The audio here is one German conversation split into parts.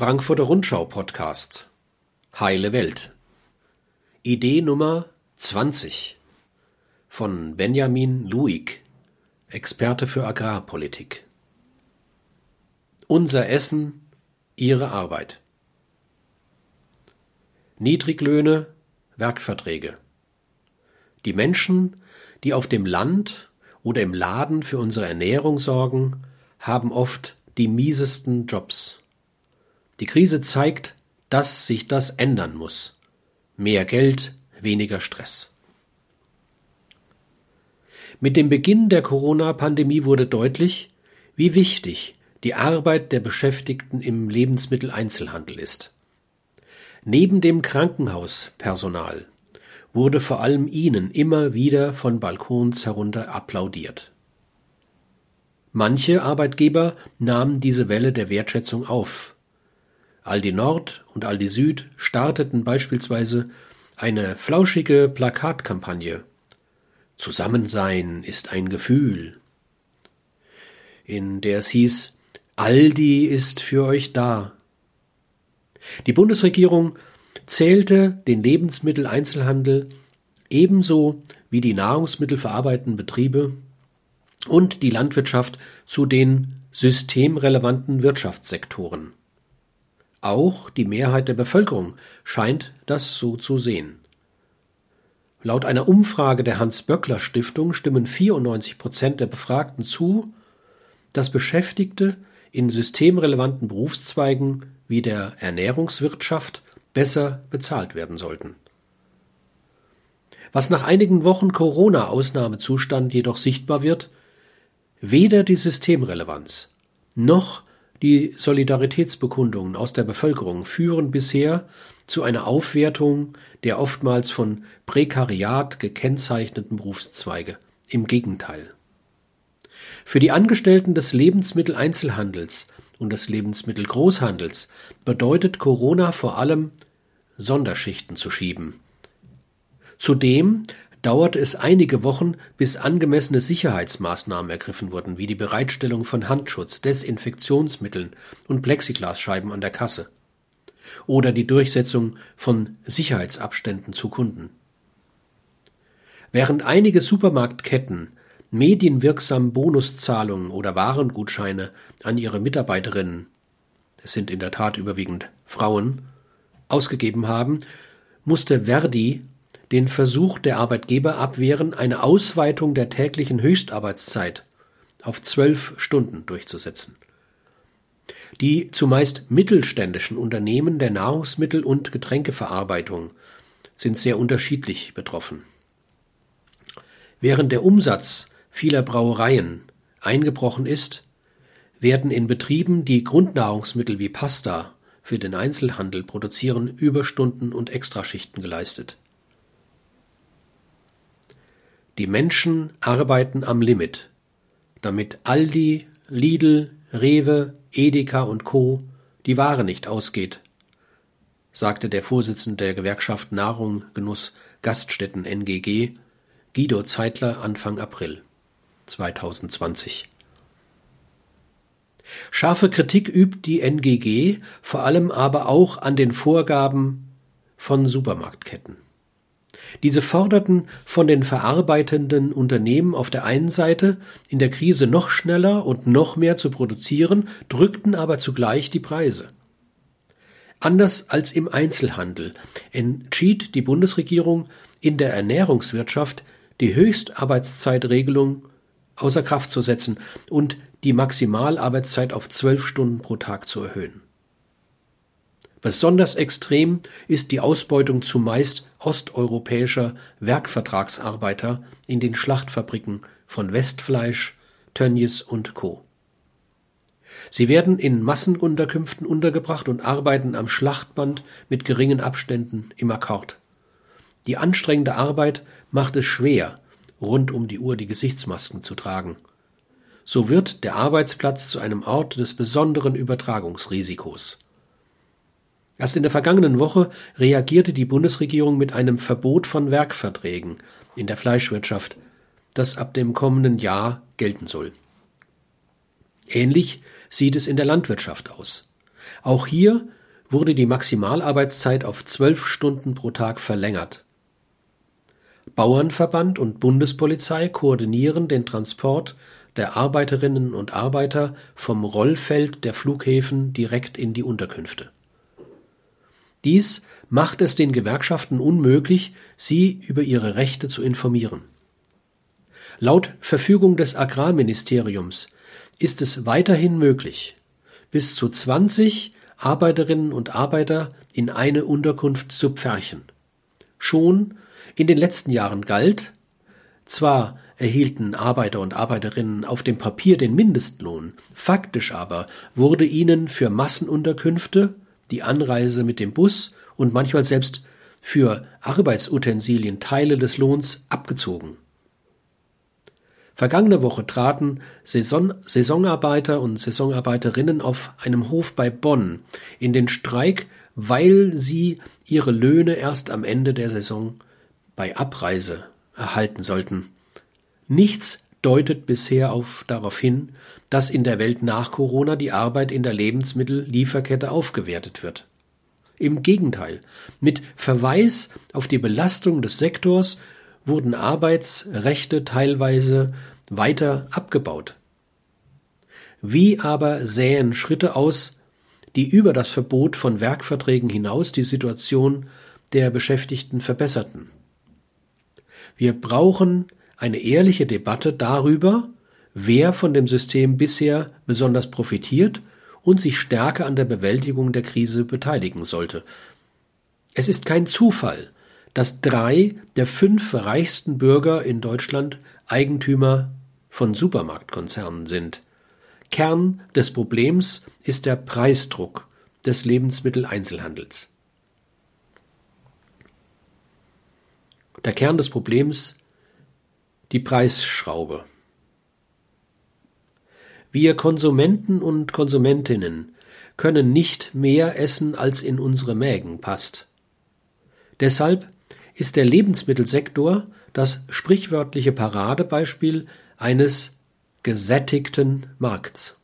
Frankfurter Rundschau Podcasts Heile Welt Idee Nummer 20 von Benjamin Luig, Experte für Agrarpolitik. Unser Essen, Ihre Arbeit. Niedriglöhne, Werkverträge. Die Menschen, die auf dem Land oder im Laden für unsere Ernährung sorgen, haben oft die miesesten Jobs. Die Krise zeigt, dass sich das ändern muss. Mehr Geld, weniger Stress. Mit dem Beginn der Corona-Pandemie wurde deutlich, wie wichtig die Arbeit der Beschäftigten im Lebensmitteleinzelhandel ist. Neben dem Krankenhauspersonal wurde vor allem ihnen immer wieder von Balkons herunter applaudiert. Manche Arbeitgeber nahmen diese Welle der Wertschätzung auf Aldi Nord und Aldi Süd starteten beispielsweise eine flauschige Plakatkampagne Zusammensein ist ein Gefühl, in der es hieß Aldi ist für euch da. Die Bundesregierung zählte den Lebensmitteleinzelhandel ebenso wie die nahrungsmittelverarbeitenden Betriebe und die Landwirtschaft zu den systemrelevanten Wirtschaftssektoren. Auch die Mehrheit der Bevölkerung scheint das so zu sehen. Laut einer Umfrage der Hans-Böckler-Stiftung stimmen 94 Prozent der Befragten zu, dass Beschäftigte in systemrelevanten Berufszweigen wie der Ernährungswirtschaft besser bezahlt werden sollten. Was nach einigen Wochen Corona-Ausnahmezustand jedoch sichtbar wird, weder die Systemrelevanz noch die Solidaritätsbekundungen aus der Bevölkerung führen bisher zu einer Aufwertung der oftmals von Prekariat gekennzeichneten Berufszweige. Im Gegenteil. Für die Angestellten des Lebensmitteleinzelhandels und des Lebensmittelgroßhandels bedeutet Corona vor allem Sonderschichten zu schieben. Zudem dauerte es einige Wochen, bis angemessene Sicherheitsmaßnahmen ergriffen wurden, wie die Bereitstellung von Handschutz, Desinfektionsmitteln und Plexiglasscheiben an der Kasse oder die Durchsetzung von Sicherheitsabständen zu Kunden. Während einige Supermarktketten medienwirksam Bonuszahlungen oder Warengutscheine an ihre Mitarbeiterinnen, es sind in der Tat überwiegend Frauen, ausgegeben haben, musste Verdi den Versuch der Arbeitgeber abwehren, eine Ausweitung der täglichen Höchstarbeitszeit auf zwölf Stunden durchzusetzen. Die zumeist mittelständischen Unternehmen der Nahrungsmittel- und Getränkeverarbeitung sind sehr unterschiedlich betroffen. Während der Umsatz vieler Brauereien eingebrochen ist, werden in Betrieben, die Grundnahrungsmittel wie Pasta für den Einzelhandel produzieren, Überstunden und Extraschichten geleistet. Die Menschen arbeiten am Limit, damit Aldi, Lidl, Rewe, Edeka und Co. die Ware nicht ausgeht, sagte der Vorsitzende der Gewerkschaft Nahrung, Genuss, Gaststätten NGG, Guido Zeitler Anfang April 2020. Scharfe Kritik übt die NGG vor allem aber auch an den Vorgaben von Supermarktketten. Diese forderten von den verarbeitenden Unternehmen auf der einen Seite, in der Krise noch schneller und noch mehr zu produzieren, drückten aber zugleich die Preise. Anders als im Einzelhandel entschied die Bundesregierung in der Ernährungswirtschaft die Höchstarbeitszeitregelung außer Kraft zu setzen und die Maximalarbeitszeit auf zwölf Stunden pro Tag zu erhöhen. Besonders extrem ist die Ausbeutung zumeist osteuropäischer Werkvertragsarbeiter in den Schlachtfabriken von Westfleisch, Tönnies und Co. Sie werden in Massenunterkünften untergebracht und arbeiten am Schlachtband mit geringen Abständen im Akkord. Die anstrengende Arbeit macht es schwer, rund um die Uhr die Gesichtsmasken zu tragen. So wird der Arbeitsplatz zu einem Ort des besonderen Übertragungsrisikos. Erst in der vergangenen Woche reagierte die Bundesregierung mit einem Verbot von Werkverträgen in der Fleischwirtschaft, das ab dem kommenden Jahr gelten soll. Ähnlich sieht es in der Landwirtschaft aus. Auch hier wurde die Maximalarbeitszeit auf zwölf Stunden pro Tag verlängert. Bauernverband und Bundespolizei koordinieren den Transport der Arbeiterinnen und Arbeiter vom Rollfeld der Flughäfen direkt in die Unterkünfte. Dies macht es den Gewerkschaften unmöglich, sie über ihre Rechte zu informieren. Laut Verfügung des Agrarministeriums ist es weiterhin möglich, bis zu 20 Arbeiterinnen und Arbeiter in eine Unterkunft zu pferchen. Schon in den letzten Jahren galt, zwar erhielten Arbeiter und Arbeiterinnen auf dem Papier den Mindestlohn, faktisch aber wurde ihnen für Massenunterkünfte, die Anreise mit dem Bus und manchmal selbst für Arbeitsutensilien Teile des Lohns abgezogen. Vergangene Woche traten Saison Saisonarbeiter und Saisonarbeiterinnen auf einem Hof bei Bonn in den Streik, weil sie ihre Löhne erst am Ende der Saison bei Abreise erhalten sollten. Nichts deutet bisher auf darauf hin, dass in der Welt nach Corona die Arbeit in der Lebensmittellieferkette aufgewertet wird. Im Gegenteil, mit Verweis auf die Belastung des Sektors wurden Arbeitsrechte teilweise weiter abgebaut. Wie aber sähen Schritte aus, die über das Verbot von Werkverträgen hinaus die Situation der Beschäftigten verbesserten? Wir brauchen eine ehrliche Debatte darüber, wer von dem System bisher besonders profitiert und sich stärker an der Bewältigung der Krise beteiligen sollte. Es ist kein Zufall, dass drei der fünf reichsten Bürger in Deutschland Eigentümer von Supermarktkonzernen sind. Kern des Problems ist der Preisdruck des Lebensmitteleinzelhandels. Der Kern des Problems die Preisschraube. Wir Konsumenten und Konsumentinnen können nicht mehr essen, als in unsere Mägen passt. Deshalb ist der Lebensmittelsektor das sprichwörtliche Paradebeispiel eines gesättigten Markts.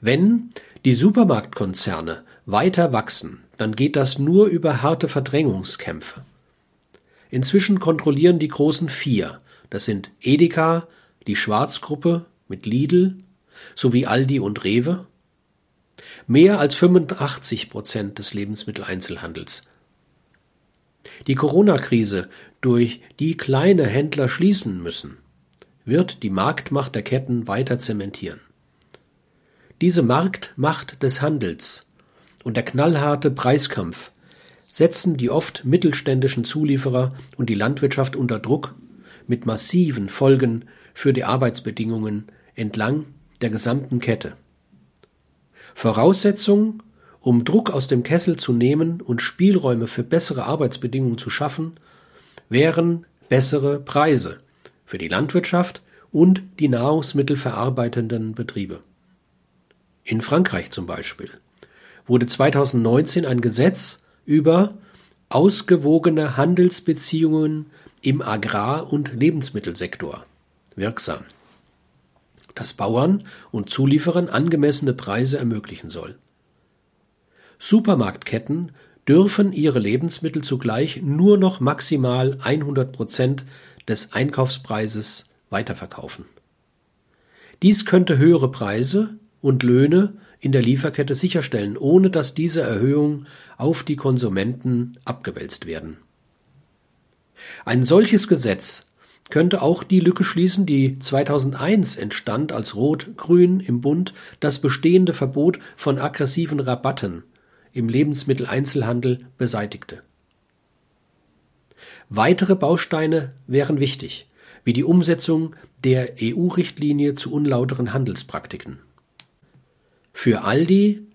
Wenn die Supermarktkonzerne weiter wachsen, dann geht das nur über harte Verdrängungskämpfe. Inzwischen kontrollieren die großen vier, das sind Edeka, die Schwarzgruppe mit Lidl sowie Aldi und Rewe, mehr als 85 Prozent des Lebensmitteleinzelhandels. Die Corona-Krise, durch die kleine Händler schließen müssen, wird die Marktmacht der Ketten weiter zementieren. Diese Marktmacht des Handels und der knallharte Preiskampf setzen die oft mittelständischen Zulieferer und die Landwirtschaft unter Druck mit massiven Folgen für die Arbeitsbedingungen entlang der gesamten Kette. Voraussetzung, um Druck aus dem Kessel zu nehmen und Spielräume für bessere Arbeitsbedingungen zu schaffen, wären bessere Preise für die Landwirtschaft und die nahrungsmittelverarbeitenden Betriebe. In Frankreich zum Beispiel wurde 2019 ein Gesetz über ausgewogene Handelsbeziehungen im Agrar- und Lebensmittelsektor wirksam, das Bauern und Zulieferern angemessene Preise ermöglichen soll. Supermarktketten dürfen ihre Lebensmittel zugleich nur noch maximal 100 Prozent des Einkaufspreises weiterverkaufen. Dies könnte höhere Preise und Löhne in der Lieferkette sicherstellen, ohne dass diese Erhöhungen auf die Konsumenten abgewälzt werden. Ein solches Gesetz könnte auch die Lücke schließen, die 2001 entstand, als Rot-Grün im Bund das bestehende Verbot von aggressiven Rabatten im Lebensmitteleinzelhandel beseitigte. Weitere Bausteine wären wichtig, wie die Umsetzung der EU-Richtlinie zu unlauteren Handelspraktiken. Für Aldi,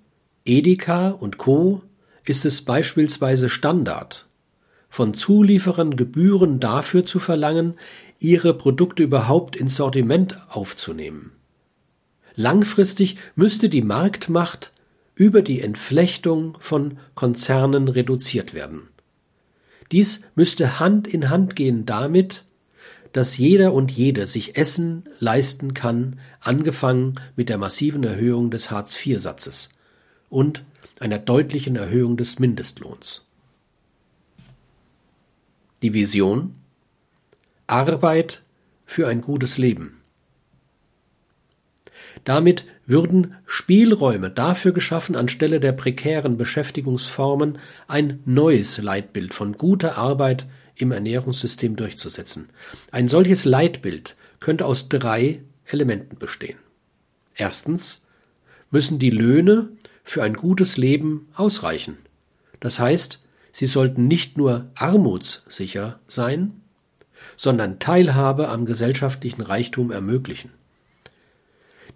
Edeka und Co. ist es beispielsweise Standard, von Zulieferern Gebühren dafür zu verlangen, ihre Produkte überhaupt ins Sortiment aufzunehmen. Langfristig müsste die Marktmacht über die Entflechtung von Konzernen reduziert werden. Dies müsste Hand in Hand gehen damit, dass jeder und jede sich Essen leisten kann, angefangen mit der massiven Erhöhung des Hartz-IV-Satzes und einer deutlichen Erhöhung des Mindestlohns. Die Vision Arbeit für ein gutes Leben. Damit würden Spielräume dafür geschaffen, anstelle der prekären Beschäftigungsformen ein neues Leitbild von guter Arbeit im Ernährungssystem durchzusetzen. Ein solches Leitbild könnte aus drei Elementen bestehen. Erstens müssen die Löhne für ein gutes Leben ausreichen. Das heißt, sie sollten nicht nur armutssicher sein, sondern Teilhabe am gesellschaftlichen Reichtum ermöglichen.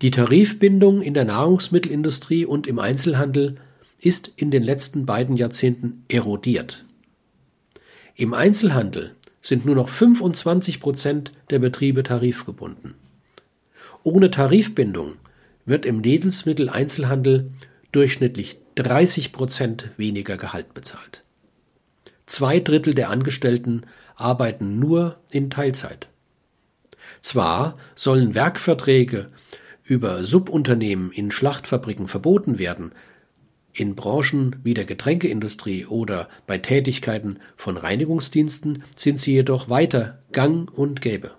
Die Tarifbindung in der Nahrungsmittelindustrie und im Einzelhandel ist in den letzten beiden Jahrzehnten erodiert. Im Einzelhandel sind nur noch 25 Prozent der Betriebe tarifgebunden. Ohne Tarifbindung wird im Lebensmitteleinzelhandel durchschnittlich 30 Prozent weniger Gehalt bezahlt. Zwei Drittel der Angestellten arbeiten nur in Teilzeit. Zwar sollen Werkverträge über Subunternehmen in Schlachtfabriken verboten werden, in Branchen wie der Getränkeindustrie oder bei Tätigkeiten von Reinigungsdiensten sind sie jedoch weiter gang und gäbe.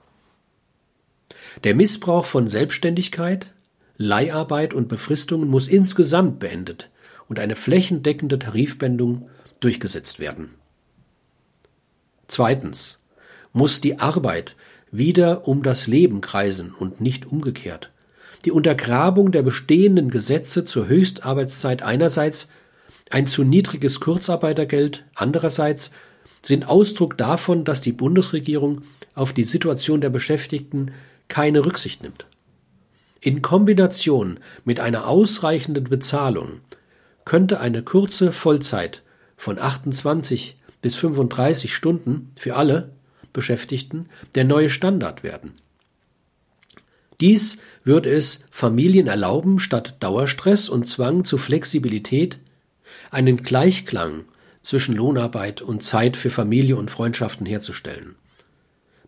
Der Missbrauch von Selbstständigkeit, Leiharbeit und Befristungen muss insgesamt beendet und eine flächendeckende Tarifbindung durchgesetzt werden. Zweitens muss die Arbeit wieder um das Leben kreisen und nicht umgekehrt. Die Untergrabung der bestehenden Gesetze zur Höchstarbeitszeit einerseits, ein zu niedriges Kurzarbeitergeld andererseits sind Ausdruck davon, dass die Bundesregierung auf die Situation der Beschäftigten keine Rücksicht nimmt. In Kombination mit einer ausreichenden Bezahlung könnte eine kurze Vollzeit von 28 bis 35 Stunden für alle Beschäftigten der neue Standard werden. Dies würde es Familien erlauben, statt Dauerstress und Zwang zu Flexibilität einen Gleichklang zwischen Lohnarbeit und Zeit für Familie und Freundschaften herzustellen.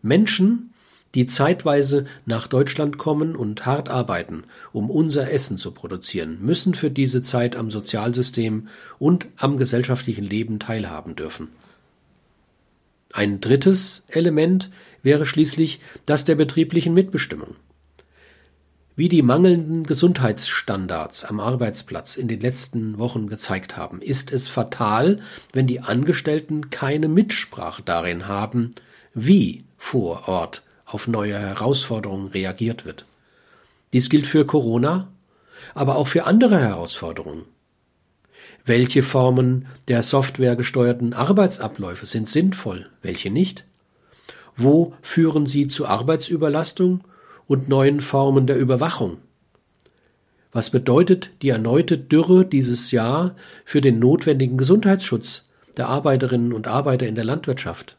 Menschen, die zeitweise nach Deutschland kommen und hart arbeiten, um unser Essen zu produzieren, müssen für diese Zeit am Sozialsystem und am gesellschaftlichen Leben teilhaben dürfen. Ein drittes Element wäre schließlich das der betrieblichen Mitbestimmung. Wie die mangelnden Gesundheitsstandards am Arbeitsplatz in den letzten Wochen gezeigt haben, ist es fatal, wenn die Angestellten keine Mitsprache darin haben, wie vor Ort auf neue Herausforderungen reagiert wird. Dies gilt für Corona, aber auch für andere Herausforderungen. Welche Formen der softwaregesteuerten Arbeitsabläufe sind sinnvoll, welche nicht? Wo führen sie zu Arbeitsüberlastung und neuen Formen der Überwachung? Was bedeutet die erneute Dürre dieses Jahr für den notwendigen Gesundheitsschutz der Arbeiterinnen und Arbeiter in der Landwirtschaft?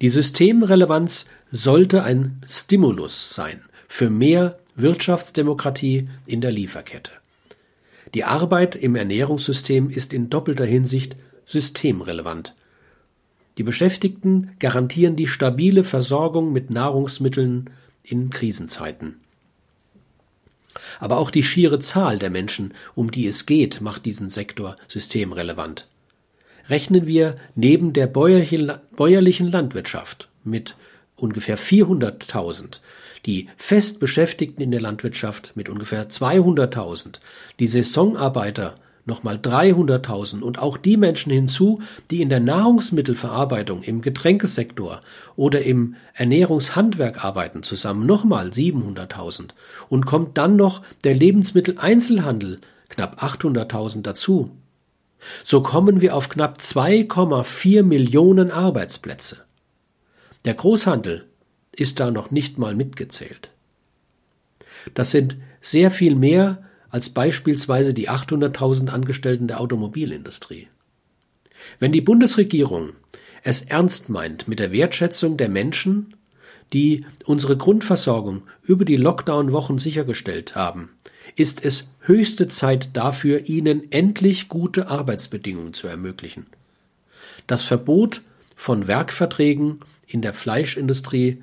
Die Systemrelevanz sollte ein Stimulus sein für mehr Wirtschaftsdemokratie in der Lieferkette. Die Arbeit im Ernährungssystem ist in doppelter Hinsicht systemrelevant. Die Beschäftigten garantieren die stabile Versorgung mit Nahrungsmitteln in Krisenzeiten. Aber auch die schiere Zahl der Menschen, um die es geht, macht diesen Sektor systemrelevant. Rechnen wir neben der bäuerlichen Landwirtschaft mit ungefähr 400.000 die Festbeschäftigten in der Landwirtschaft mit ungefähr 200.000, die Saisonarbeiter nochmal 300.000 und auch die Menschen hinzu, die in der Nahrungsmittelverarbeitung, im Getränkesektor oder im Ernährungshandwerk arbeiten, zusammen nochmal 700.000 und kommt dann noch der Lebensmitteleinzelhandel knapp 800.000 dazu. So kommen wir auf knapp 2,4 Millionen Arbeitsplätze. Der Großhandel ist da noch nicht mal mitgezählt. Das sind sehr viel mehr als beispielsweise die 800.000 Angestellten der Automobilindustrie. Wenn die Bundesregierung es ernst meint mit der Wertschätzung der Menschen, die unsere Grundversorgung über die Lockdown-Wochen sichergestellt haben, ist es höchste Zeit dafür, ihnen endlich gute Arbeitsbedingungen zu ermöglichen. Das Verbot von Werkverträgen in der Fleischindustrie